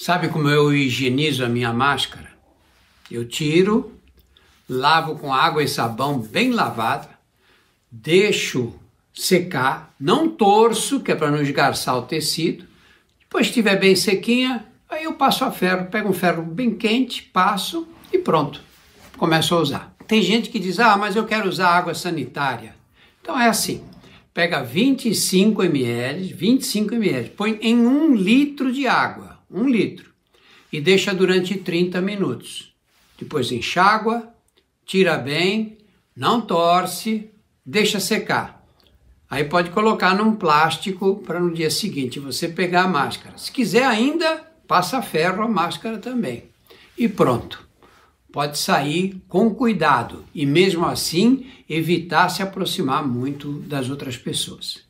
Sabe como eu higienizo a minha máscara? Eu tiro, lavo com água e sabão bem lavada, deixo secar, não torço, que é para não esgarçar o tecido. Depois estiver bem sequinha, aí eu passo a ferro, pego um ferro bem quente, passo e pronto. Começo a usar. Tem gente que diz: "Ah, mas eu quero usar água sanitária". Então é assim: pega 25 ml, 25 ml, põe em um litro de água, um litro, e deixa durante 30 minutos. Depois enxágua, tira bem, não torce, deixa secar. Aí pode colocar num plástico para no dia seguinte você pegar a máscara. Se quiser ainda, passa ferro a máscara também. E pronto. Pode sair com cuidado e mesmo assim evitar se aproximar muito das outras pessoas.